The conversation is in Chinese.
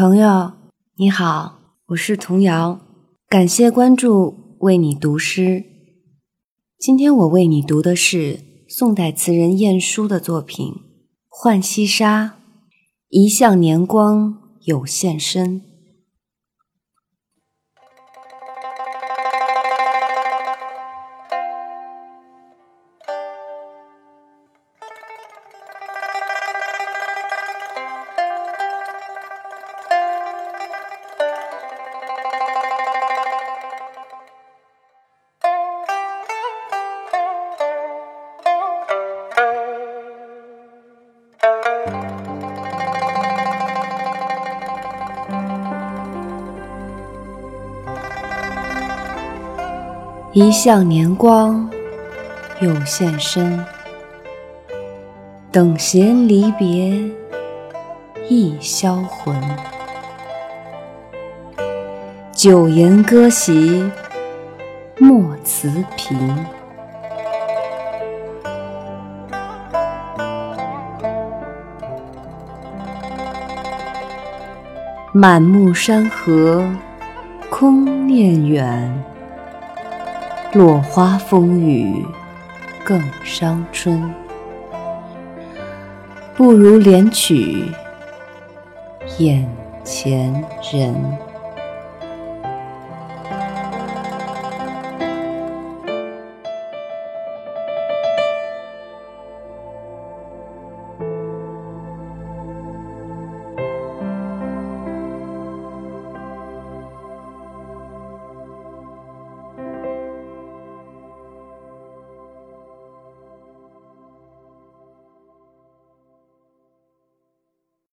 朋友你好，我是童谣，感谢关注，为你读诗。今天我为你读的是宋代词人晏殊的作品《浣溪沙》，一向年光有限身。一向年光有限身，等闲离别易销魂。酒言歌席莫辞频，满目山河空念远。落花风雨更伤春，不如怜取眼前人。